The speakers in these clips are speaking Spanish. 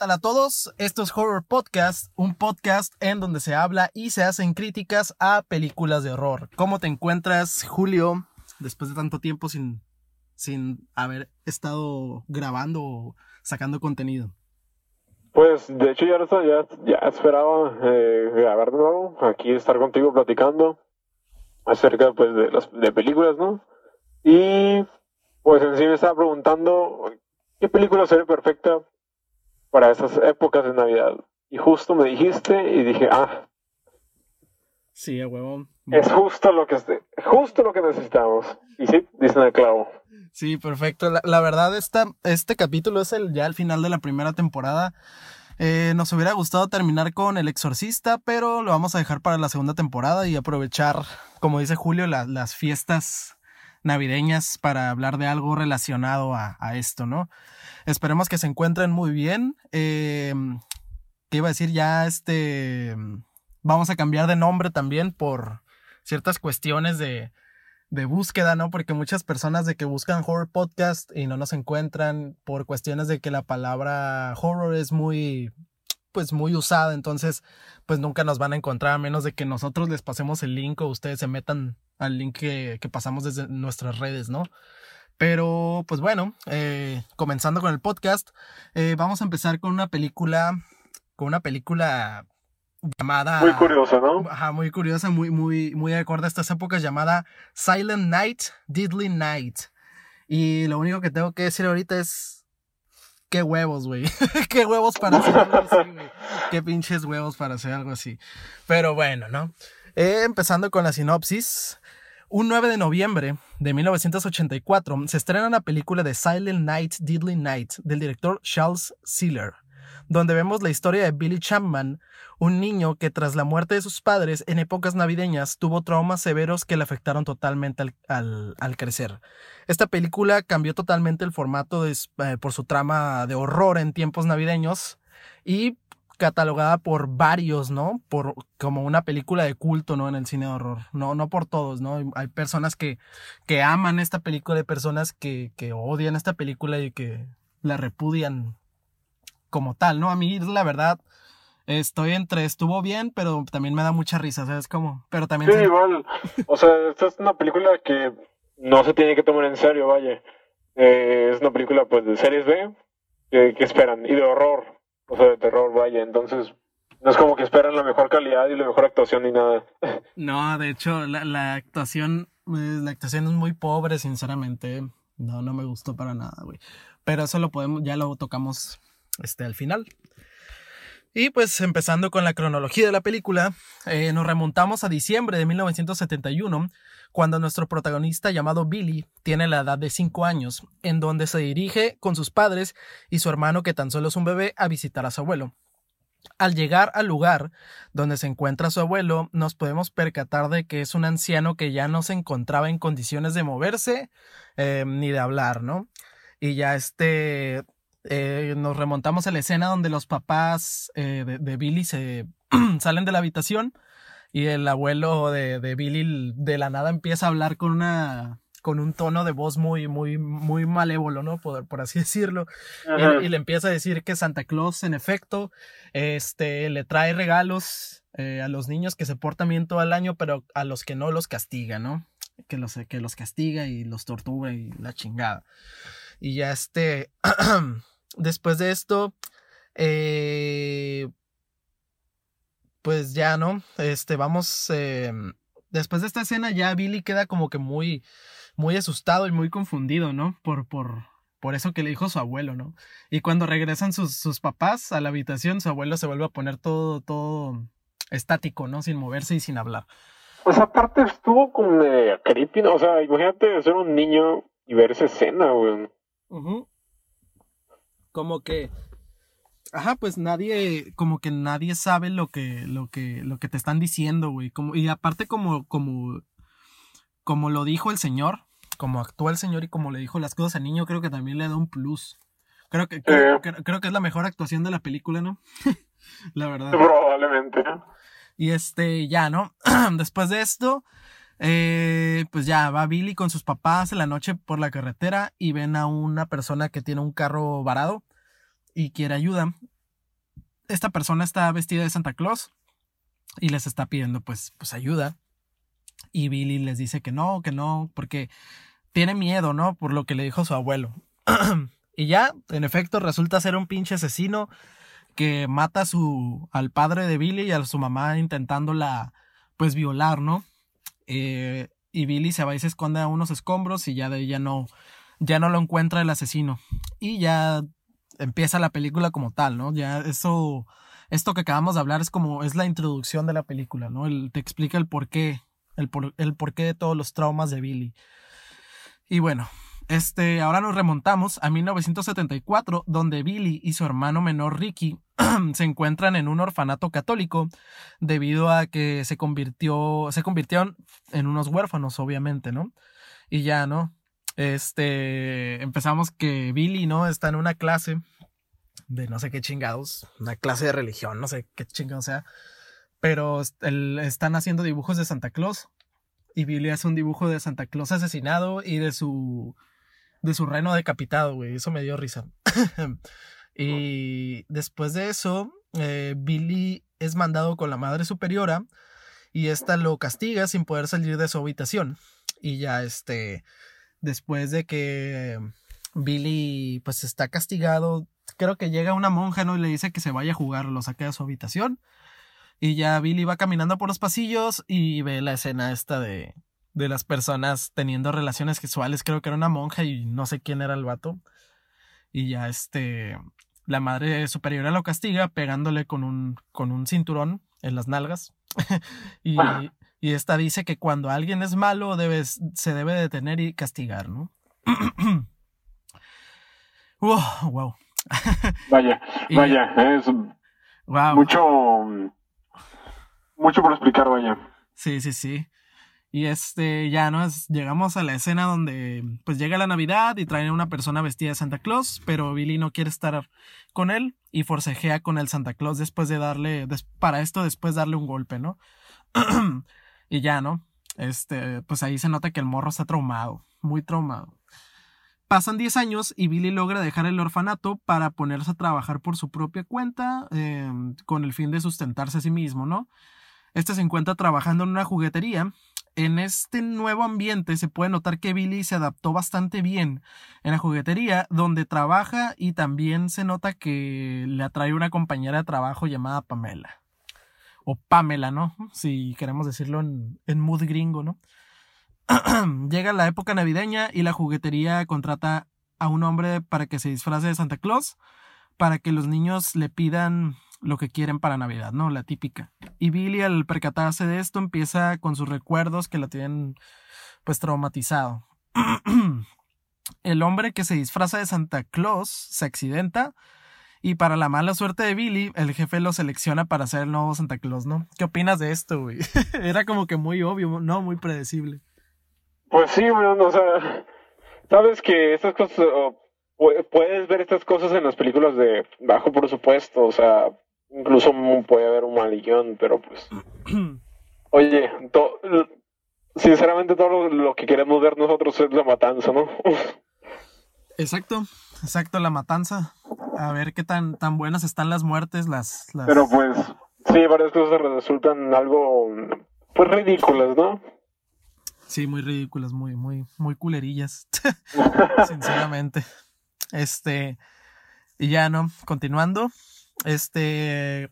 ¿Qué tal a todos? Esto es Horror Podcast, un podcast en donde se habla y se hacen críticas a películas de horror. ¿Cómo te encuentras, Julio, después de tanto tiempo sin, sin haber estado grabando o sacando contenido? Pues de hecho ya, ya, ya esperaba eh, grabar de nuevo, aquí estar contigo platicando acerca pues de las de películas, ¿no? Y pues en sí me estaba preguntando qué película sería perfecta para esas épocas de Navidad. Y justo me dijiste y dije, ah. Sí, a huevo. Es justo lo que justo lo que necesitamos. Y sí, dicen el clavo. Sí, perfecto. La, verdad, esta, este capítulo es el ya el final de la primera temporada. Eh, nos hubiera gustado terminar con El Exorcista, pero lo vamos a dejar para la segunda temporada y aprovechar, como dice Julio, las fiestas navideñas para hablar de algo relacionado a, esto, ¿no? Esperemos que se encuentren muy bien. Eh, ¿Qué iba a decir? Ya este. Vamos a cambiar de nombre también por ciertas cuestiones de, de búsqueda, ¿no? Porque muchas personas de que buscan horror podcast y no nos encuentran por cuestiones de que la palabra horror es muy pues muy usada, entonces pues nunca nos van a encontrar a menos de que nosotros les pasemos el link o ustedes se metan al link que, pasamos desde nuestras redes, ¿no? Pero pues bueno, eh, comenzando con el podcast, eh, vamos a empezar con una película, con una película llamada... Muy curiosa, ¿no? Ajá, muy curiosa, muy, muy, muy acorde a estas épocas, llamada Silent Night, Deadly Night. Y lo único que tengo que decir ahorita es... Qué huevos, güey. Qué huevos para hacer algo así, güey. Qué pinches huevos para hacer algo así. Pero bueno, ¿no? Eh, empezando con la sinopsis. Un 9 de noviembre de 1984 se estrena la película de Silent Night, Deadly Night del director Charles Sealer, donde vemos la historia de Billy Chapman, un niño que tras la muerte de sus padres en épocas navideñas tuvo traumas severos que le afectaron totalmente al, crecer. Esta película cambió totalmente el formato eh, por su trama de horror en tiempos navideños y catalogada por varios, ¿no? Por como una película de culto, ¿no? En el cine de horror. No, no por todos, ¿no? Hay personas que, que aman esta película, hay personas que, que odian esta película y que la repudian como tal, ¿no? A mí, la verdad, estoy entre estuvo bien, pero también me da mucha risa, ¿sabes cómo? Pero también... Sí, igual. O sea, esta es una película que no se tiene que tomar en serio, vaya. Eh, es una película, pues, de series B, que esperan, y de horror o sea, de terror, vaya. Entonces, no es como que esperan la mejor calidad y la mejor actuación ni nada. No, de hecho, la, la actuación, eh, la actuación es muy pobre, sinceramente. No, no me gustó para nada, güey. Pero eso lo podemos, ya lo tocamos este, al final. Y pues empezando con la cronología de la película, eh, nos remontamos a diciembre de 1971, cuando nuestro protagonista llamado Billy tiene la edad de 5 años, en donde se dirige con sus padres y su hermano que tan solo es un bebé a visitar a su abuelo. Al llegar al lugar donde se encuentra su abuelo, nos podemos percatar de que es un anciano que ya no se encontraba en condiciones de moverse eh, ni de hablar, ¿no? Y ya este eh, nos remontamos a la escena donde los papás eh, de, Billy se salen de la habitación y el abuelo de, de, Billy de la nada empieza a hablar con una con un tono de voz muy muy muy malévolo, ¿no? Por, por así decirlo. Y, le empieza a decir que Santa Claus en efecto este le trae regalos eh, a los niños que se portan bien todo el año, pero a los que no los castiga, ¿no? Que los que los castiga y los tortura y la chingada. Y ya este después de esto, eh, pues ya, ¿no? Este, vamos, eh, después de esta escena ya Billy queda como que muy, muy asustado y muy confundido, ¿no? Por, por, por eso que le dijo su abuelo, ¿no? Y cuando regresan sus, sus papás a la habitación, su abuelo se vuelve a poner todo, todo estático, ¿no? Sin moverse y sin hablar. Pues aparte estuvo como medio creepy, ¿no? O sea, imagínate ser un niño y ver esa escena, güey. Como que. Ajá, pues nadie, como que nadie sabe lo que, lo que, lo que te están diciendo, güey. Como, y aparte, como, como, como lo dijo el señor, como actúa el señor y como le dijo las cosas al niño, creo que también le da un plus. Creo que, creo, que es la mejor actuación de la película, ¿no? la verdad. Probablemente. Y este, ya, ¿no? Después de esto, eh, pues ya va Billy con sus papás en la noche por la carretera y ven a una persona que tiene un carro varado y quiere ayuda. esta persona está vestida de Santa Claus y les está pidiendo pues, pues ayuda. Y Billy les dice que no, que no, porque tiene miedo, ¿no? Por lo que le dijo su abuelo. y ya, en efecto, resulta ser un pinche asesino que mata a su, al padre de Billy y a su mamá intentándola, pues, violar, ¿no? Eh, y Billy se va y se esconde a unos escombros y ya de ella no, ya no lo encuentra el asesino. Y ya empieza la película como tal, ¿no? Ya eso, esto que acabamos de hablar es como, es la introducción de la película, ¿no? El, te explica el porqué, el, por, el porqué de todos los traumas de Billy. Y bueno, este, ahora nos remontamos a 1974, donde Billy y su hermano menor Ricky se encuentran en un orfanato católico debido a que se convirtió, se convirtieron en unos huérfanos, obviamente, ¿no? Y ya, ¿no? Este, empezamos que Billy, ¿no? Está en una clase de no sé qué chingados, una clase de religión, no sé qué chingados sea, pero están haciendo dibujos de Santa Claus y Billy hace un dibujo de Santa Claus asesinado y de su de su reino decapitado, güey. Eso me dio risa. y después de eso, eh, Billy es mandado con la madre superiora y esta lo castiga sin poder salir de su habitación. Y ya este, después de que Billy pues está castigado, creo que llega una monja, ¿no? Y le dice que se vaya a jugar, lo saque de su habitación. Y ya Billy va caminando por los pasillos y ve la escena esta de, de las personas teniendo relaciones sexuales. Creo que era una monja y no sé quién era el vato. Y ya este, la madre superiora lo castiga pegándole con un, con un cinturón en las nalgas. y, y esta dice que cuando alguien es malo debes, se debe detener y castigar, ¿no? wow, vaya, vaya, es mucho, mucho por explicar, vaya. Sí, sí, sí. Y este, ya no llegamos a la escena donde pues llega la Navidad y traen a una persona vestida de Santa Claus, pero Billy no quiere estar con él y forcejea con el Santa Claus después de darle, para esto después darle un golpe, ¿no? y ya, ¿no? Este, pues ahí se nota que el morro está traumado, muy traumado. Pasan 10 años y Billy logra dejar el orfanato para ponerse a trabajar por su propia cuenta em, con el fin de sustentarse a sí mismo, ¿no? Este se encuentra trabajando en una juguetería en este nuevo ambiente se puede notar que Billy se adaptó bastante bien en la juguetería donde trabaja y también se nota que le atrae una compañera de trabajo llamada Pamela. O Pamela, ¿no? Si queremos decirlo en, mood gringo, ¿no? Llega la época navideña y la juguetería contrata a un hombre para que se disfrace de Santa Claus para que los niños le pidan lo que quieren para Navidad, ¿no? La típica. Y Billy al percatarse de esto empieza con sus recuerdos que la tienen pues traumatizado. el hombre que se disfraza de Santa Claus se accidenta y para la mala suerte de Billy, el jefe lo selecciona para ser el nuevo Santa Claus, ¿no? ¿Qué opinas de esto, güey? Era como que muy obvio, ¿no? Muy predecible. Pues sí, bueno, o sea, sabes que estas cosas, puedes ver estas cosas en las películas de bajo presupuesto, o sea, Incluso puede haber un malillón, pero pues. Oye, sinceramente todo lo, que queremos ver nosotros es la matanza, ¿no? exacto, exacto, la matanza. A ver qué tan, tan buenas están las muertes, las, Pero pues, sí, varias cosas resultan algo, pues ridículas, ¿no? Sí, muy ridículas, muy, muy, muy culerillas. Sinceramente. Este. Y ya no, continuando. Este.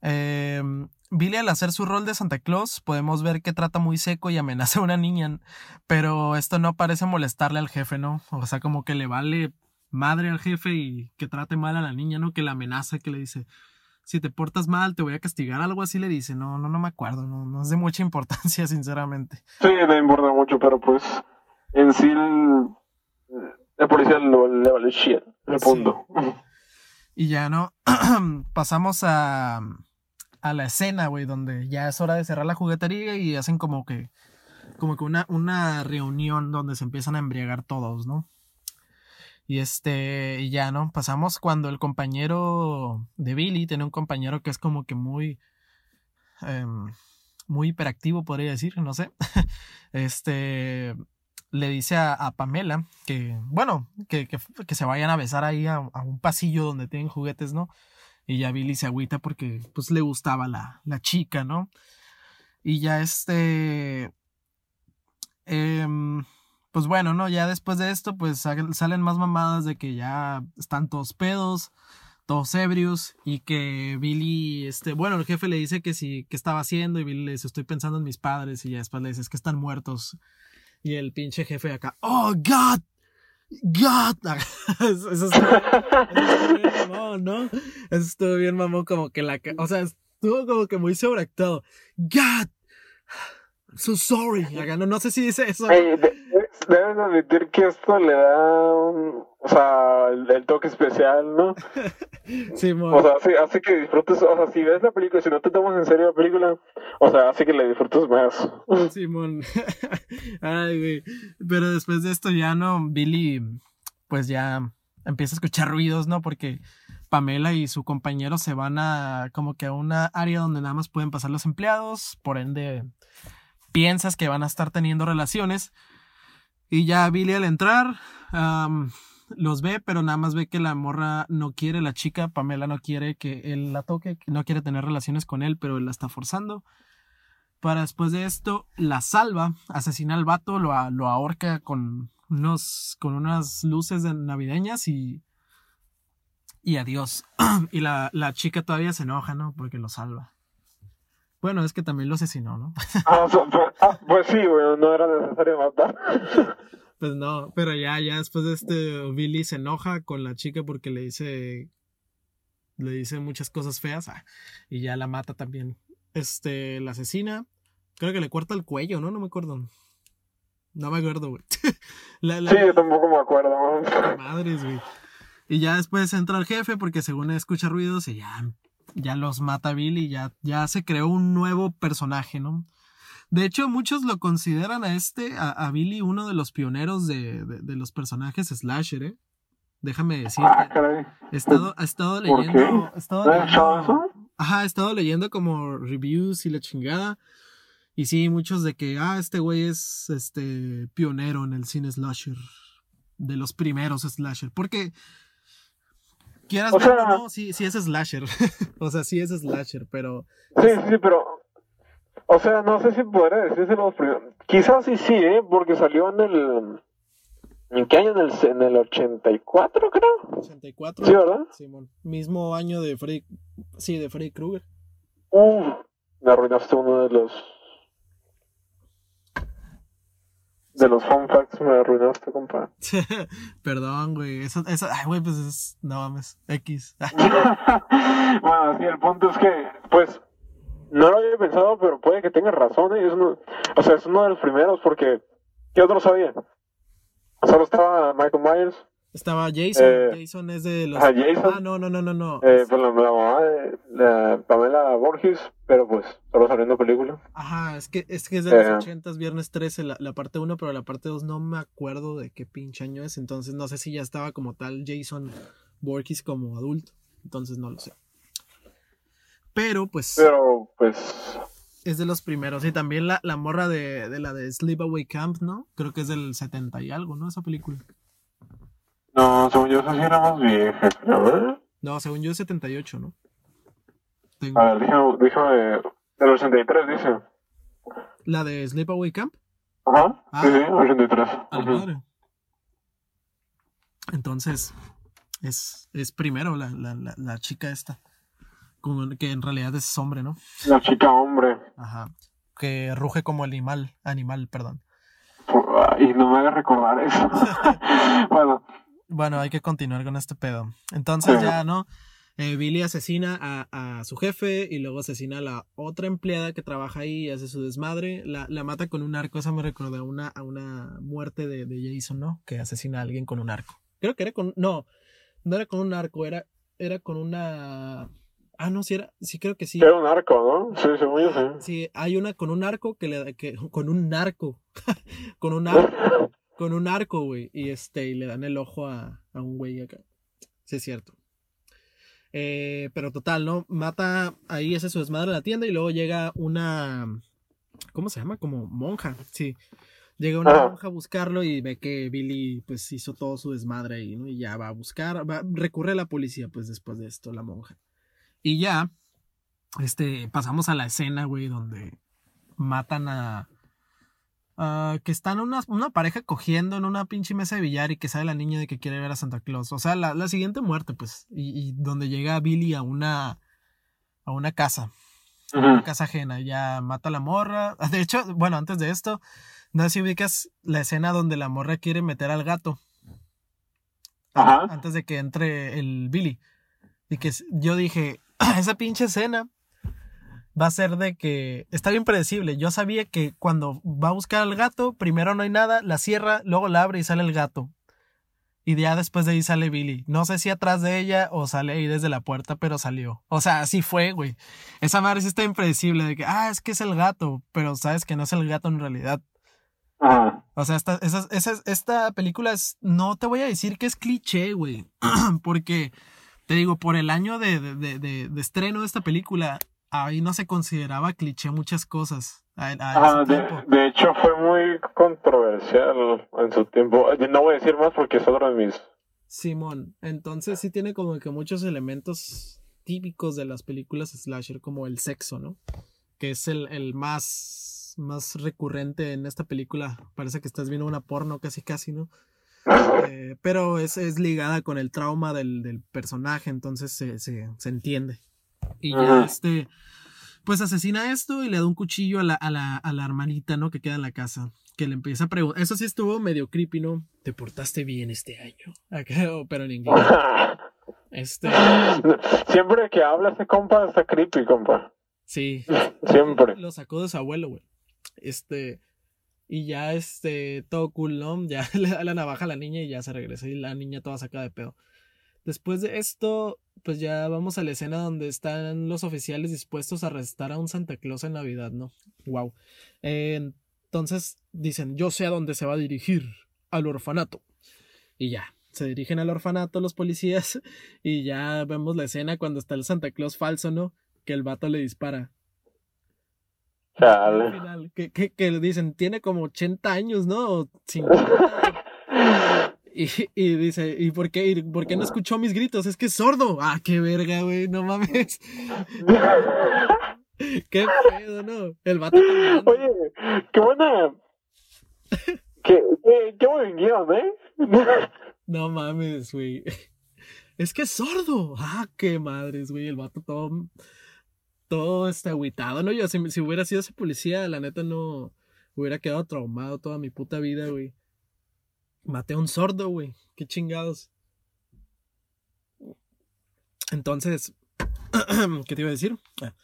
Em, Billy al hacer su rol de Santa Claus podemos ver que trata muy seco y amenaza a una niña, pero esto no parece molestarle al jefe, ¿no? O sea, como que le vale madre al jefe y que trate mal a la niña, ¿no? Que la amenaza, que le dice, si te portas mal te voy a castigar, algo así le dice, no, no, no me acuerdo, no, no es de mucha importancia, sinceramente. Sí, le importa mucho, pero pues en sí el, policía le vale shit, el punto. Y ya, ¿no? Pasamos a, a la escena, güey, donde ya es hora de cerrar la juguetería y hacen como que, como que una, una reunión donde se empiezan a embriagar todos, ¿no? Y este, y ya, ¿no? Pasamos cuando el compañero de Billy tiene un compañero que es como que muy, em, muy hiperactivo, podría decir, no sé. este, le dice a, Pamela que, bueno, que, que, se vayan a besar ahí a, un pasillo donde tienen juguetes, ¿no? Y ya Billy se agüita porque pues le gustaba la, la chica, ¿no? Y ya este... em, pues bueno, ¿no? Ya después de esto, pues salen más mamadas de que ya están todos pedos, todos ebrios, y que Billy, este, bueno, el jefe le dice que sí, que estaba haciendo, y Billy le dice, estoy pensando en mis padres, y ya después le dice, es que están muertos. Y el pinche jefe acá, oh, God, God. Eso, eso, estuvo, bien mamón, ¿no? Eso estuvo bien mamón, como que la... O sea, estuvo como que muy sobreactuado. God. I'm so sorry. No, no sé si dice eso. Hey, deben admitir que esto le da un, o sea, el, toque especial, ¿no? Sí, o sea, hace, hace, que disfrutes, o sea, si ves la película, si no te tomas en serio la película, o sea, hace que le disfrutes más. Simón. Ay, güey. Pero después de esto ya no, Billy, pues ya empieza a escuchar ruidos, ¿no? Porque Pamela y su compañero se van a como que a una área donde nada más pueden pasar los empleados, por ende piensas que van a estar teniendo relaciones y ya Billy al entrar los ve, pero nada más ve que la morra no quiere, la chica, Pamela no quiere que él la toque, no quiere tener relaciones con él, pero él la está forzando. Para después de esto, la salva, asesina al vato, lo, lo ahorca con, unos, con unas luces navideñas y... Y adiós. y la, la chica todavía se enoja, ¿no? Porque lo salva. Bueno, es que también lo asesinó, ¿no? Ah, pues, ah, pues, sí, güey, no era necesario matar. Pues no, pero ya, ya después de este, Billy se enoja con la chica porque le dice, le dice muchas cosas feas ah, y ya la mata también. Este, la asesina, creo que le corta el cuello, ¿no? No me acuerdo. No me acuerdo, güey. Sí, yo tampoco me acuerdo. Madres, güey. Y ya después entra el jefe porque según escucha ruidos y ya ya los mata Billy, ya, ya se creó un nuevo personaje, ¿no? De hecho, muchos lo consideran a este, a, Billy, uno de los pioneros de, de, los personajes slasher, ¿eh? Déjame decir. Ah, he estado, he estado leyendo. He estado leyendo ajá, he estado leyendo como reviews y la chingada. Y sí, muchos de que, ah, este güey es este pionero en el cine slasher. De los primeros slasher. Porque quieras o no, sí, sí es slasher. o sea, sí es slasher, pero. Sí, sí, pero. O sea, no sé si podría decirse los primeros. Quizás sí, sí, ¿eh? Porque salió en el. ¿En qué año? En el, en el 84, creo. 84. Sí, ¿verdad? Simón. Mismo año de Freddy. Sí, de Freddy Krueger. Uf, me arruinaste uno de los De los fun facts me arruinaste, compa. Perdón, güey. Eso, eso, ay, güey, pues es, no mames, X. bueno, sí, el punto es que, pues, no lo había pensado, pero puede que tenga razón, ¿eh? Es uno, o sea, es uno de los primeros, porque, ¿qué otro sabía? Solo estaba Michael Myers, estaba Jason. Eh, Jason es de los. Ah, Jason. Ah, no, no, no, no. no. Eh, pues la, mamá de la Pamela Borges, pero pues solo saliendo película. Ajá, es que es, que es de los eh. ochentas, viernes 13, la, la parte 1, pero la parte 2 no me acuerdo de qué pinche año es. Entonces no sé si ya estaba como tal Jason Borges como adulto. Entonces no lo sé. Pero pues. Pero pues. Es de los primeros. Y también la, la morra de, de la de Sleepaway Camp, ¿no? Creo que es del 70 y algo, ¿no? Esa película. No, según yo, esa sí era más vieja, creo. No, según yo es 78, ¿no? A ver, déjame, déjame. Del 83, dice. ¿La de Sleepaway Camp? Ajá. Ah, sí, sí, 83. A madre. Entonces, es, es primero la, la, la, la chica esta. Que en realidad es hombre, ¿no? La chica hombre. Ajá. Que ruge como animal. Animal, perdón. Y no me haga recordar eso. bueno, bueno, hay que continuar con este pedo. Entonces ya, ¿no? Eh, Billy asesina a, a, su jefe y luego asesina a la otra empleada que trabaja ahí y hace su desmadre. La, la mata con un arco. Esa me recuerda a una, a una muerte de, de, Jason, ¿no? Que asesina a alguien con un arco. Creo que era con. No, no era con un arco, era, era con una. Ah, no, sí era. Sí, creo que sí. Era un arco, ¿no? Sí, según yo sí. Sí, hay una con un arco que le. Que, con un narco. con un arco con un arco, güey. Y este, y le dan el ojo a, a un güey acá. Sí, es cierto. Eh, pero total, ¿no? Mata ahí, hace su desmadre en la tienda y luego llega una. ¿Cómo se llama? Como monja, sí. Llega una monja a buscarlo y ve que Billy pues hizo todo su desmadre ahí, ¿no? Y ya va a buscar, va, recurre a la policía pues después de esto, la monja. Y ya, este, pasamos a la escena, güey, donde matan a... que están una, una pareja cogiendo en una pinche mesa de billar y que sale la niña de que quiere ver a Santa Claus. O sea, la, la siguiente muerte, pues. Y, y donde llega Billy a una... a una casa. A una casa ajena. Ya mata a la morra. De hecho, bueno, antes de esto, no sé si ubicas la escena donde la morra quiere meter al gato. Ajá. Antes de que entre el Billy. Y que yo dije, esa pinche escena va a ser de que está bien predecible. Yo sabía que cuando va a buscar al gato, primero no hay nada, la cierra, luego la abre y sale el gato. Y ya después de ahí sale Billy. No sé si atrás de ella o sale ahí desde la puerta, pero salió. O sea, así fue, güey. Esa madre sí está impredecible de que, ah, es que es el gato, pero sabes que no es el gato en realidad. Ajá. O sea, esta, esa, esa, esta película es, no te voy a decir que es cliché, güey. Porque, te digo, por el año de, de, de, de estreno de esta película, ahí no se consideraba cliché muchas cosas. A, a Ajá, de, de, hecho, fue muy controversial en su tiempo. No voy a decir más porque es otro de mis. Simón, entonces sí tiene como que muchos elementos típicos de las películas slasher, como el sexo, ¿no? Que es el, el más, más recurrente en esta película. Parece que estás viendo una porno casi, casi, ¿no? Eh, pero es, es, ligada con el trauma del, del personaje, entonces se, se, se entiende. Y ya este, pues asesina esto y le da un cuchillo a la, a la, a la hermanita, ¿no? Que queda en la casa. Que le empieza a preguntar. Eso sí estuvo medio creepy, ¿no? Te portaste bien este año. pero en inglés. Este. Siempre que habla ese compa está creepy, compa. Sí. Siempre. Lo sacó de su abuelo, güey. Este. Y ya, este, todo cool, ¿no? Ya le da la navaja a la niña y ya se regresa. Y la niña toda sacada de pedo. Después de esto, pues ya vamos a la escena donde están los oficiales dispuestos a arrestar a un Santa Claus en Navidad, ¿no? Wow. Entonces dicen, yo sé a dónde se va a dirigir, al orfanato. Y ya, se dirigen al orfanato los policías y ya vemos la escena cuando está el Santa Claus falso, ¿no? Que el vato le dispara. Chale. Al final, que, que, que dicen, tiene como 80 años, ¿no? O 50. Y, y, dice, ¿y por qué, y por qué no escuchó mis gritos? Es que es sordo. Ah, qué verga, güey, no mames. qué pedo, ¿no? El vato también. Oye, qué buena. qué, qué, qué buen guion, ¿eh? no mames, güey. Es que es sordo. Ah, qué madres, güey. El vato todo, todo este agüitado, ¿no? Yo, si, hubiera sido ese policía, la neta no hubiera quedado traumado toda mi puta vida, güey. Maté a un sordo, güey. Qué chingados. Entonces, ¿qué te iba a decir? Ah.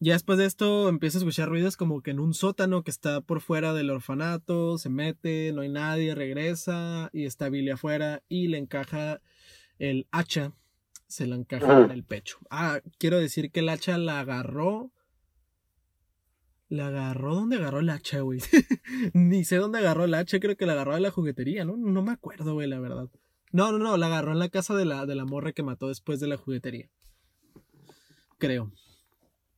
Ya después de esto empieza a escuchar ruidos como que en un sótano que está por fuera del orfanato, se mete, no hay nadie, regresa y está Billy afuera y le encaja el hacha, se la encaja en el pecho. Ah, quiero decir que el hacha la agarró la agarró ¿dónde agarró el hacha, güey? Ni sé dónde agarró el hacha, creo que la agarró de la juguetería, ¿no? No me acuerdo, güey, la verdad. No, no, no, la agarró en la casa de la, de la morra que mató después de la juguetería. Creo.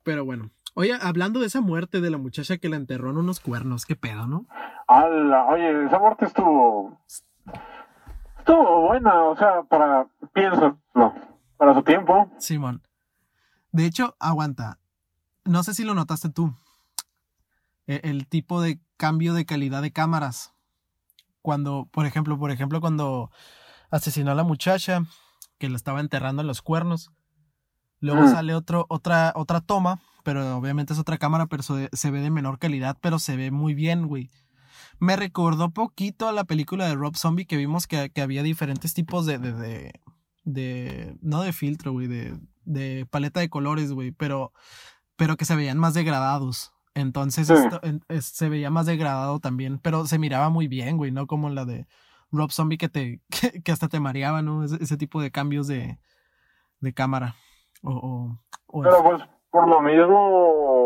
Pero bueno. Oye, hablando de esa muerte de la muchacha que la enterró en unos cuernos, qué pedo, ¿no? Ala, oye, esa muerte estuvo. Estuvo buena, o sea, para. Pienso, no. Para su tiempo. Simón. De hecho, aguanta. No sé si lo notaste tú el tipo de cambio de calidad de cámaras. Cuando, por ejemplo, por ejemplo, cuando asesinó a la muchacha que la estaba enterrando en los cuernos. Luego sale otro, otra, otra toma, pero obviamente es otra cámara, pero se, se ve de menor calidad, pero se ve muy bien, güey. Me recordó poquito a la película de Rob Zombie que vimos que, que había diferentes tipos de, de, de, de no de filtro, güey, de, de paleta de colores, güey, pero, pero que se veían más degradados. Entonces Sí. esto, en- es- se veía más degradado también, pero se miraba muy bien, güey, no como la de Rob Zombie que te que, que hasta te mareaba, ¿no? Ese, ese tipo de cambios de, de cámara. O, o, o Pero pues, por lo mismo.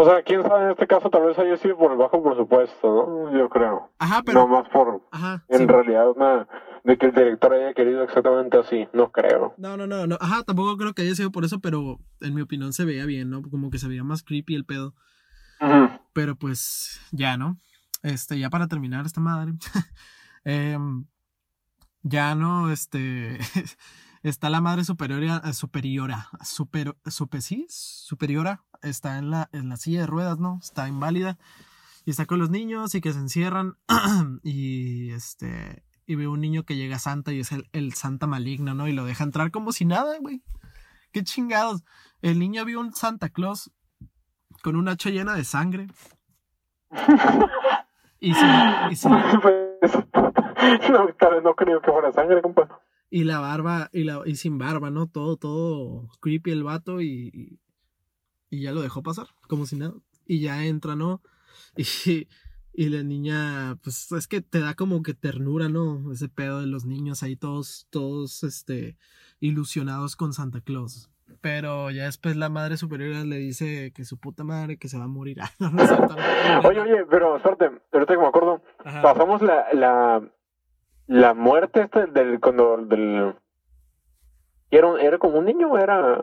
O sea, quién sabe, en este caso tal vez haya sido por el bajo presupuesto, ¿no? Yo creo. Ajá, pero No más por. ajá, En sí. realidad, una. De que el director haya querido exactamente así, no creo. No, no, no, no, ajá, tampoco creo que haya sido por eso, pero en mi opinión se veía bien, ¿no? Como que se veía más creepy el pedo. Ujú. Pero pues ya, ¿no? Este, ya para terminar esta madre. em, ya no, este. está la madre superiora, superiora, super, super, sí, superiora, está en la, en la silla de ruedas, ¿no? Está inválida y está con los niños y que se encierran y este y ve un niño que llega Santa y es el, el Santa maligno, ¿no? Y lo deja entrar como si nada, güey. Qué chingados. El niño vio un Santa Claus con una hacha llena de sangre. y sí, y sí. Pues, no, no creo que fuera sangre, compa. Y la barba, y, la, y sin barba, ¿no? Todo, todo creepy el vato y, y ya lo dejó pasar, como si nada. Y ya entra, ¿no? Y, y la niña, pues es que te da como que ternura, ¿no? Ese pedo de los niños ahí todos, todos, este, ilusionados con Santa Claus. Pero ya después la madre superior le dice que su puta madre que se va a morir. oye, oye, pero espérate, ahorita que me acuerdo, pasamos la, la, la muerte esta del, cuando, del, era, era como un niño o era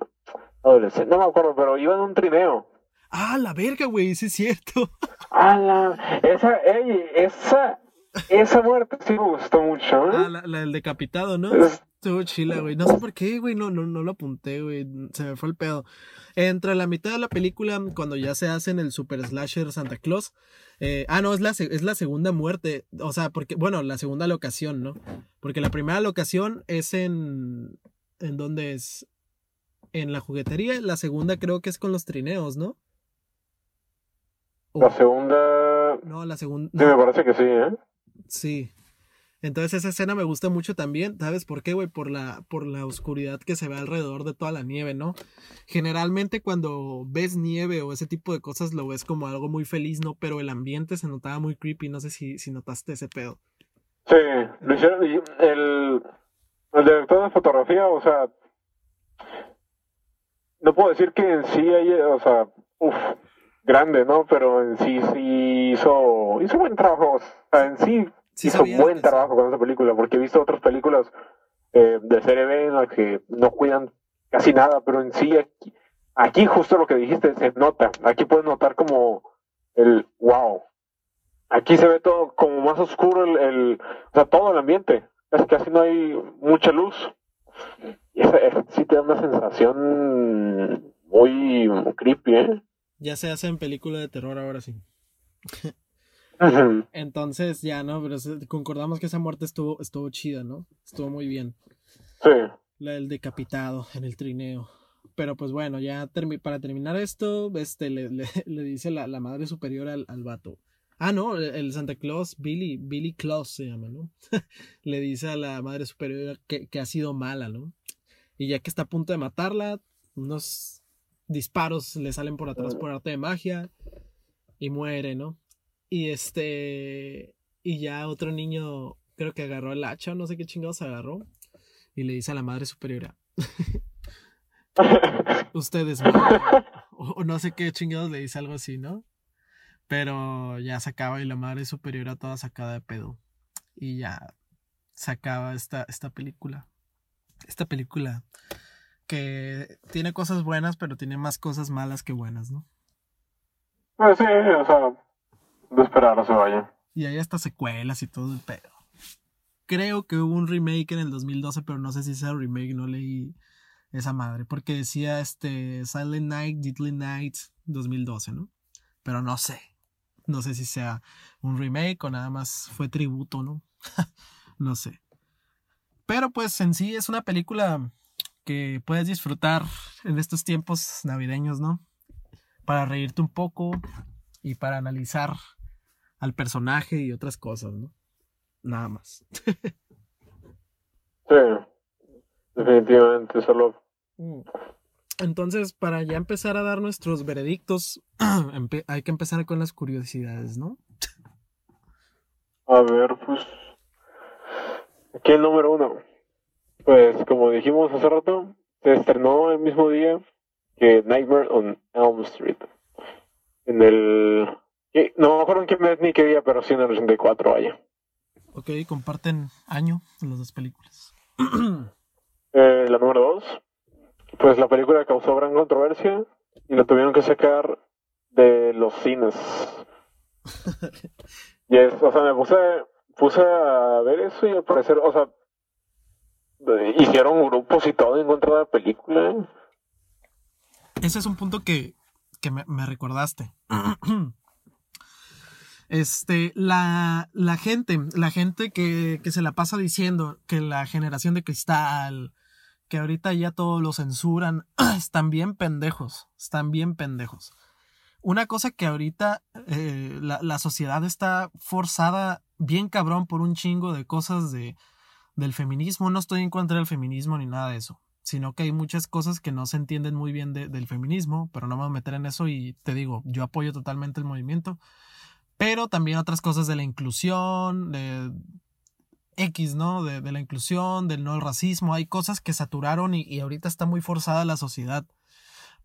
adolescente, no me acuerdo, pero iba en un trineo. Ah, la verga, güey, sí es cierto. Ah, la, esa, ey, esa, esa muerte sí me gustó mucho. ¿eh? Ah, la, la del decapitado, ¿no? Estuvo chila, güey. No sé por qué, güey, no, no, no lo apunté, güey. Se me fue el pedo. Entre la mitad de la película, cuando ya se hacen el super slasher Santa Claus. Eh, ah, no, es la, es la segunda muerte. O sea, porque, bueno, la segunda locación, ¿no? Porque la primera locación es en. ¿En dónde es? En la juguetería. La segunda creo que es con los trineos, ¿no? La segunda. No, la segunda. Sí, me parece que sí, ¿eh? Sí. Entonces esa escena me gusta mucho también, ¿sabes por qué, güey? Por la, por la oscuridad que se ve alrededor de toda la nieve, ¿no? Generalmente cuando ves nieve o ese tipo de cosas lo ves como algo muy feliz, ¿no? Pero el ambiente se notaba muy creepy, no sé si, si notaste ese pedo. Sí, lo hicieron, el, el director de fotografía, o sea, no puedo decir que en sí hay, o sea, uff, grande, ¿no? Pero en sí sí hizo, hizo buen trabajo, o sea, en sí hizo buen trabajo con esa película, porque he visto otras películas eh, de serie B en las que no cuidan casi nada, pero en sí aquí, aquí justo lo que dijiste se nota, aquí puedes notar como el wow, aquí se ve todo como más oscuro el, el o sea, todo el ambiente, casi, casi no hay mucha luz, sí te da una sensación muy, creepy, ¿eh? Ya se hace en película de terror ahora sí. Entonces, ya, ¿no? Pero concordamos que esa muerte estuvo, estuvo chida, ¿no? Estuvo muy bien. Sí. La del decapitado en el trineo. Pero pues bueno, ya para terminar esto, este le, le, dice la, la, madre superior al, al vato. Ah, no, el Santa Claus, Billy, Billy Claus se llama, ¿no? le dice a la madre superior que, que ha sido mala, ¿no? Y ya que está a punto de matarla, unos disparos le salen por atrás por arte de magia y muere, ¿no? Y este. Y ya otro niño, creo que agarró el hacha, no sé qué chingados agarró. Y le dice a la madre superiora. Ustedes, o, no sé qué chingados le dice algo así, ¿no? Pero ya se acaba y la madre superiora toda sacada de pedo. Y ya se acaba esta, esta película. Esta película que tiene cosas buenas, pero tiene más cosas malas que buenas, ¿no? Pues sí, o sea, de esperar no se vaya. Y hay hasta secuelas y todo el pedo. Creo que hubo un remake en el 2012, pero no sé si sea remake, no leí esa madre, porque decía este Silent Night, Deadly Night 2012, ¿no? Pero no sé. No sé si sea un remake o nada más fue tributo, ¿no? no sé. Pero pues en sí es una película que puedes disfrutar en estos tiempos navideños, ¿no? Para reírte un poco y para analizar al personaje y otras cosas, ¿no? Nada más. sí, definitivamente, solo. Mm. Entonces, para ya empezar a dar nuestros veredictos, hay que empezar con las curiosidades, ¿no? A ver, pues. Aquí el número uno. Pues, como dijimos hace rato, se estrenó el mismo día que Nightmare on Elm Street. En el no me acuerdo en qué mes ni qué día, pero sí en el 84, vaya. Ok, comparten año en las dos películas. eh, la número dos, pues la película causó gran controversia y la tuvieron que sacar de los cines. y es, o sea, me puse, puse a ver eso y al parecer, o sea, hicieron grupos y todo en contra de la película. ¿eh? Ese es un punto que, que me, me recordaste. Este, la, la gente, la gente que, que se la pasa diciendo que la generación de cristal, que ahorita ya todo lo censuran, están bien pendejos, están bien pendejos. Una cosa que ahorita eh, la, la, sociedad está forzada bien cabrón por un chingo de cosas de, del feminismo. No estoy en contra del feminismo ni nada de eso, sino que hay muchas cosas que no se entienden muy bien de, del feminismo, pero no me voy a meter en eso y te digo, yo apoyo totalmente el movimiento pero también otras cosas de la inclusión, de X, ¿no? De, de la inclusión, del no racismo. Hay cosas que saturaron y, y, ahorita está muy forzada la sociedad.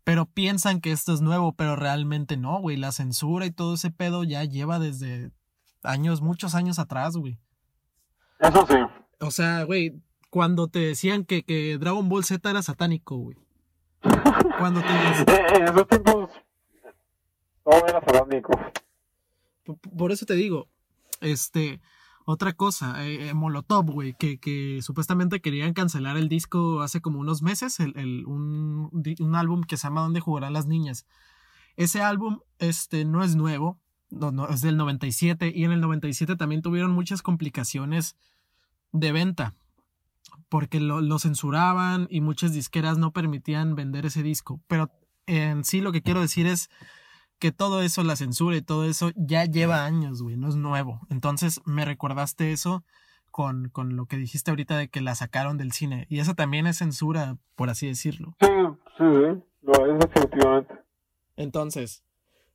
Pero piensan que esto es nuevo, pero realmente no, güey. La censura y todo ese pedo ya lleva desde años, muchos años atrás, güey. Eso sí. O sea, güey, cuando te decían que, que Dragon Ball Z era satánico, güey. Cuando te... en esos tiempos todo era satánico. Por eso te digo, este, otra cosa, eh, eh, Molotov, güey, que, que, supuestamente querían cancelar el disco hace como unos meses, el, el, un, un, álbum que se llama ¿Dónde jugarán las niñas? Ese álbum, este, no es nuevo, no, no, es del 97, y en el 97 también tuvieron muchas complicaciones de venta, porque lo, lo censuraban y muchas disqueras no permitían vender ese disco, pero en sí lo que quiero decir es que todo eso, la censura y todo eso, ya lleva años, güey, no es nuevo. Entonces me recordaste eso con, con lo que dijiste ahorita de que la sacaron del cine. Y eso también es censura, por así decirlo. Sí, sí, sí, lo es definitivamente. Entonces,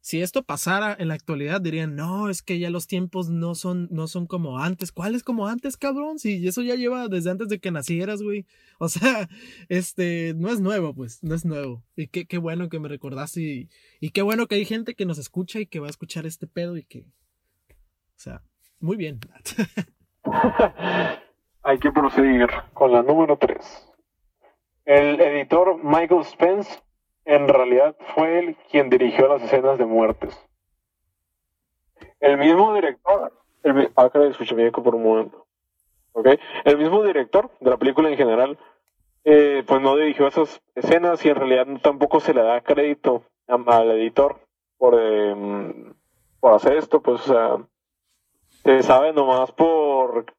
si esto pasara en la actualidad, dirían, no, es que ya los tiempos no son, no son como antes. ¿Cuál es como antes, cabrón? Si eso ya lleva desde antes de que nacieras, güey. O sea, este, no es nuevo, pues, no es nuevo. Y qué, qué bueno que me recordaste y, y qué bueno que hay gente que nos escucha y que va a escuchar este pedo y que, o sea, muy bien. hay que proseguir con la número 3. El editor Michael Spence en realidad fue él quien dirigió las escenas de muertes. El mismo director, el, ah, caray, escuché por un momento. ¿Okay? El mismo director de la película en general, eh, pues no dirigió esas escenas y en realidad tampoco se le da crédito al editor por, eh, por hacer esto, pues, o sea, se sabe nomás por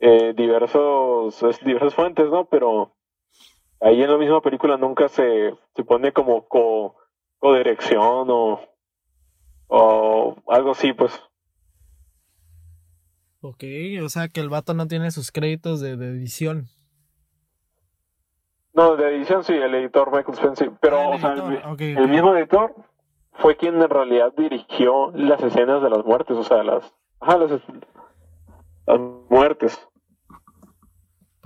eh, diversos, diversas fuentes, ¿no? Pero ahí en la misma película nunca se, se pone como co, codirección o, o algo así, pues. Ok, o sea que el vato no tiene sus créditos de, de edición. No, de edición sí, el editor Michael Spencer, pero ah, el, o sea, el, okay, el okay. mismo editor fue quien en realidad dirigió las escenas de las muertes, o sea, las, ajá, las, las muertes.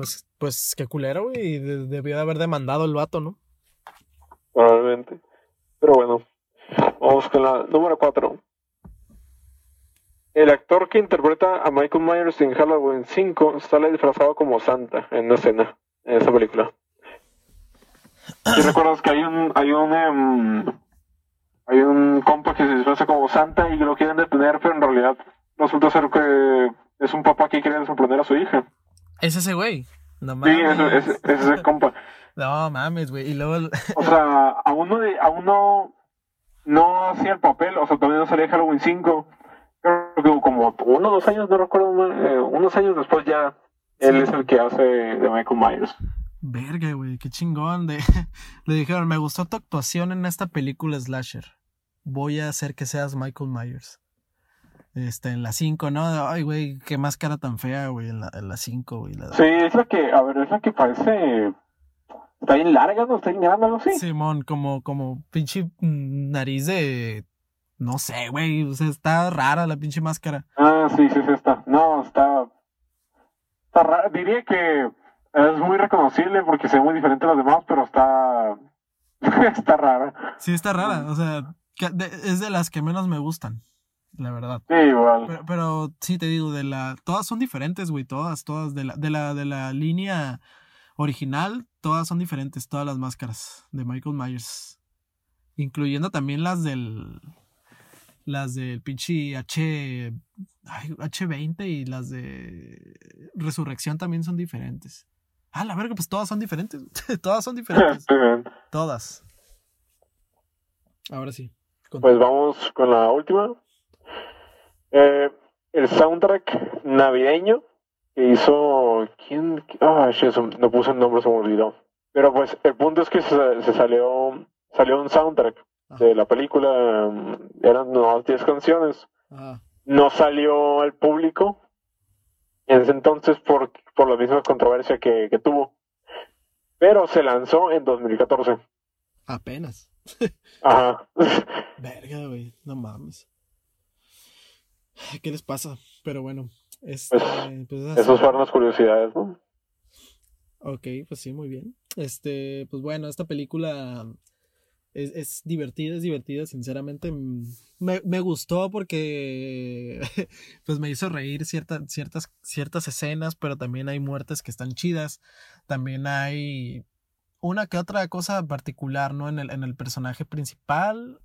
Pues, pues qué culero, güey. De, debió de haber demandado el vato, ¿no? Probablemente. Pero bueno, vamos con la número 4. El actor que interpreta a Michael Myers en Halloween 5 sale disfrazado como Santa en una escena, en esa película. ¿Y recuerdas que hay un, hay un, um, hay un compa que se disfraza como Santa y lo quieren detener, pero en realidad resulta ser que es un papá que quiere sorprender a su hija? Es ese güey. No mames. Sí, ese, ese, ese es el compa. No mames, güey. Y luego. o sea, a uno, de, a uno no hacía el papel, o sea, todavía no salía Halloween 5. Creo que como uno o dos años, no recuerdo, eh, unos años después ya él sí. es el que hace de Michael Myers. Verga, güey, qué chingón. De... Le dijeron, me gustó tu actuación en esta película Slasher. Voy a hacer que seas Michael Myers. Este, en la 5, ¿no? Ay, güey, qué máscara tan fea, güey, en la 5, güey. La... Sí, es la que, a ver, es la que parece... Está bien larga, ¿no? Está bien grande, ¿no? Sí. Simón, como, como pinche nariz de... No sé, güey, o sea, está rara la pinche máscara. Ah, sí, sí, sí, está. No, está... Está rara. Diría que es muy reconocible porque se ve muy diferente a las demás, pero está... está rara. Sí, está rara, o sea, es de las que menos me gustan la verdad. Sí, igual. Pero, pero, sí te digo, de la, todas son diferentes, güey, todas, todas, de la, de la, de la línea original, todas son diferentes, todas las máscaras de Michael Myers. Incluyendo también las del, las del pinche H, ay, H20 y las de Resurrección también son diferentes. Ah, la verga, pues todas son diferentes. todas son diferentes. Todas. Ahora sí. Pues vamos con la última. Eh, el soundtrack navideño que hizo. ¿Quién? Ah, no puse el nombre, se me olvidó. Pero pues el punto es que se, se salió salió un soundtrack Ajá. de la película. Eran nomás 10 canciones. Ajá. No salió al público en ese entonces por, por la misma controversia que, que tuvo. Pero se lanzó en 2014. Apenas. Ajá. Verga, güey. No mames. ¿Qué les pasa? Pero bueno. Este, pues, así. Esas fueron las curiosidades, ¿no? Ok, pues sí, muy bien. Este, pues bueno, esta película es, es divertida, es divertida, sinceramente. Me, me gustó porque pues me hizo reír cierta- ciertas, ciertas escenas, pero también hay muertes que están chidas. También hay una que otra cosa particular, ¿no? En el, en el personaje principal.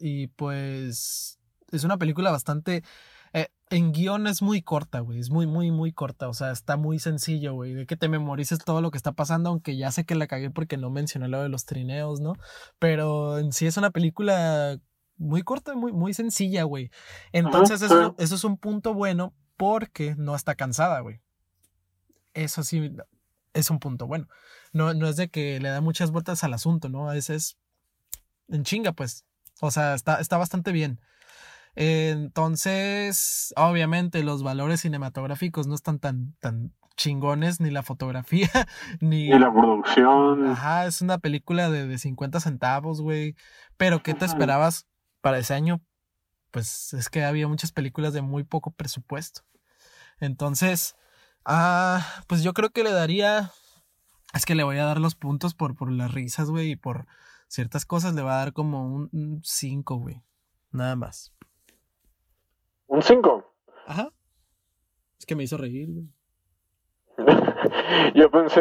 Y pues es una película bastante... eh, en guion es muy corta, güey. Es muy, muy, muy corta. O sea, está muy sencillo, güey. De que te memorices todo lo que está pasando, aunque ya sé que la cagué porque no mencioné lo de los trineos, ¿no? Pero en sí es una película muy corta, muy, muy sencilla, güey. Entonces, eso, eso es un punto bueno porque no está cansada, güey. Eso sí es un punto bueno. No, no es de que le da muchas vueltas al asunto, ¿no? A veces en chinga, pues. O sea, está, está bastante bien. Entonces, obviamente, los valores cinematográficos no están tan, tan chingones, ni la fotografía, ni. La producción. Ajá, es una película de, de 50 centavos, güey. Pero, ¿qué te esperabas para ese año? Pues es que había muchas películas de muy poco presupuesto. Entonces, ah, pues yo creo que le daría. Es que le voy a dar los puntos por, por las risas, güey, y por ciertas cosas. Le va a dar como un 5, güey. Nada más. Un 5. Ajá. Es que me hizo reír, güey. yo pensé,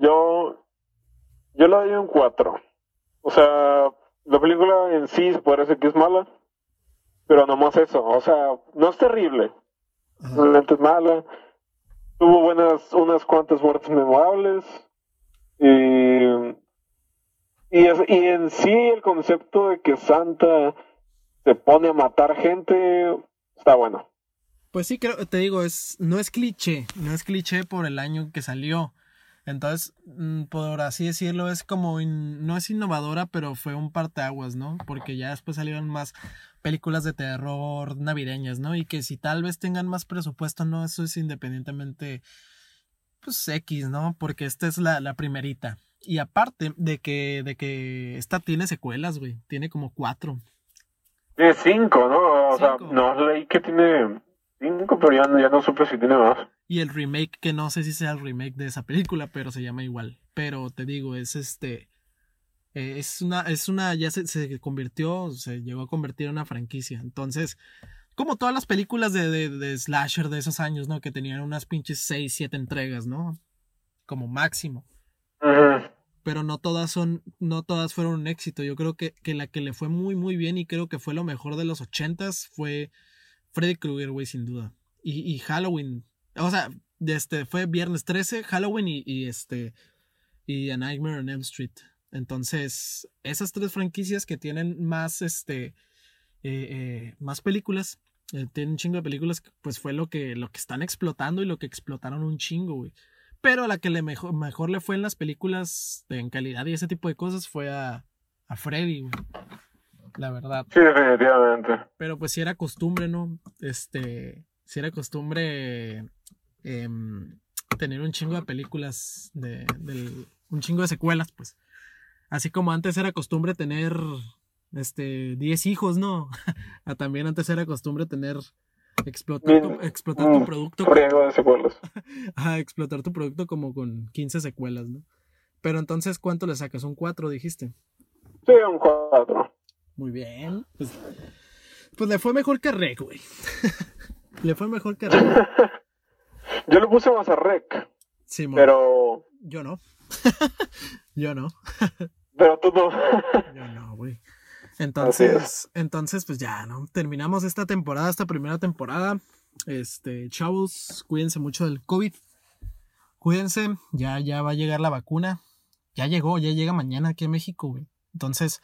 yo, yo le doy un 4. O sea, la película en sí decir que es mala, pero no más eso. O sea, no es terrible. Realmente es mala. Tuvo buenas, unas cuantas muertes memorables. Y, y, es- y en sí el concepto de que Santa se pone a matar gente está bueno. Pues sí, creo, te digo, es, no es cliché, no es cliché por el año que salió. Entonces, mm, por así decirlo, es como, in- no es innovadora, pero fue un parteaguas, ¿no? Porque ya después salieron más películas de terror navideñas, ¿no? Y que si tal vez tengan más presupuesto, no, eso es independientemente, pues X, ¿no? Porque esta es la, la primerita. Y aparte de que, de que esta tiene secuelas, güey, tiene como cuatro. Tiene 5, ¿no? O sea, Cinco. no leí que tiene 5, pero ya, ya no supe si tiene más. Y el remake, que no sé si sea el remake de esa película, pero se llama igual. Pero te digo, es este. eh, es una, es una, ya se, se convirtió, se llegó a convertir en una franquicia. Entonces, como todas las películas de, de, de Slasher de esos años, ¿no? Que tenían unas pinches 6, 7 entregas, ¿no? Como máximo. Pero no todas son, no todas fueron un éxito. Yo creo que, que la que le fue muy, muy bien y creo que fue lo mejor de los ochentas fue Freddy Krueger, güey, sin duda. Y, y Halloween. O sea, este, fue viernes 13, Halloween y, este, y A Nightmare on Elm Street. Entonces, esas tres franquicias que tienen más, este, eh, eh, más películas, eh, tienen un chingo de películas, pues fue lo que, lo que están explotando y lo que explotaron un chingo, güey. Pero a la que le mejor, mejor le fue en las películas de, en calidad y ese tipo de cosas fue a, a Freddy, güey. La verdad. Sí, definitivamente. Pero pues si era costumbre, ¿no? Este, si era costumbre em, tener un chingo de películas, de, del- un chingo de secuelas, pues. Así como antes era costumbre tener, este, 10 hijos, ¿no? También antes era costumbre tener, explotar tu, Bien, explotar tu mm, producto. Friego de secuelas. Ajá, explotar tu producto como con 15 secuelas, ¿no? Pero entonces, ¿cuánto le sacas? ¿Un 4, dijiste? Sí, un 4. Muy bien. Pues, pues le fue mejor que a Rec, güey. le fue mejor que a Rec. Yo le puse más a Rec, Sí, pero, yo no. yo no. pero tú no. Yo no, güey. Entonces, es. entonces, pues ya, ¿no? Terminamos esta temporada, esta primera temporada. Este, chavos, cuídense mucho del COVID. cuídense, ya, ya va a llegar la vacuna. Ya llegó, ya llega mañana aquí a México, güey. Entonces,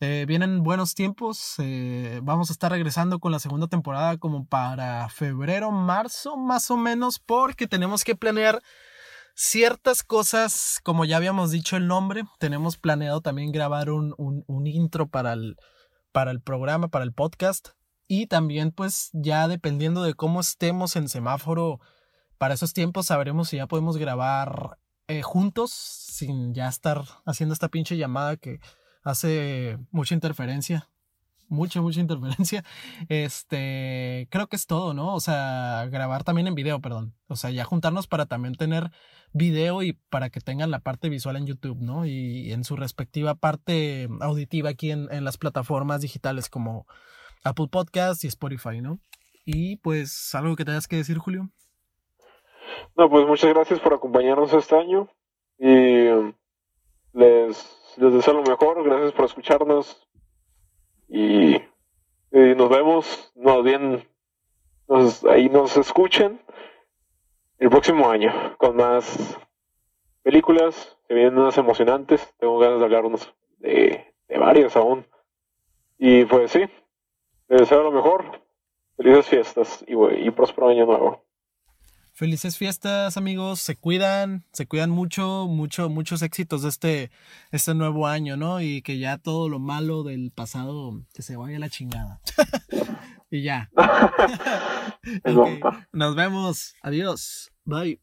eh, vienen buenos tiempos. Eh, vamos a estar regresando con la segunda temporada como para febrero, marzo, más o menos, porque tenemos que planear ciertas cosas, como ya habíamos dicho el nombre. Tenemos planeado también grabar un, un, intro para el, para el programa, para el podcast. Y también, pues, ya dependiendo de cómo estemos en semáforo, para esos tiempos sabremos si ya podemos grabar eh, juntos, sin ya estar haciendo esta pinche llamada que hace mucha interferencia. Mucha, mucha interferencia. Este, creo que es todo, ¿no? O sea, grabar también en video, perdón. O sea, ya juntarnos para también tener video y para que tengan la parte visual en YouTube, ¿no? Y en su respectiva parte auditiva aquí en, en las plataformas digitales como Apple Podcast y Spotify, ¿no? Y pues, algo que tengas que decir, Julio. No, pues muchas gracias por acompañarnos este año y les les deseo lo mejor, gracias por escucharnos y, nos vemos, no bien, ahí nos escuchen el próximo año con más películas, que vienen unas emocionantes, tengo ganas de hablar unos de, de varias aún. Y pues sí, les deseo lo mejor, felices fiestas y, y próspero año nuevo. Felices fiestas, amigos. Se cuidan, se cuidan mucho, mucho, muchos éxitos de este, este nuevo año, ¿no? Y que ya todo lo malo del pasado que se vaya a la chingada. y ya. Nos vemos. Adiós. Bye.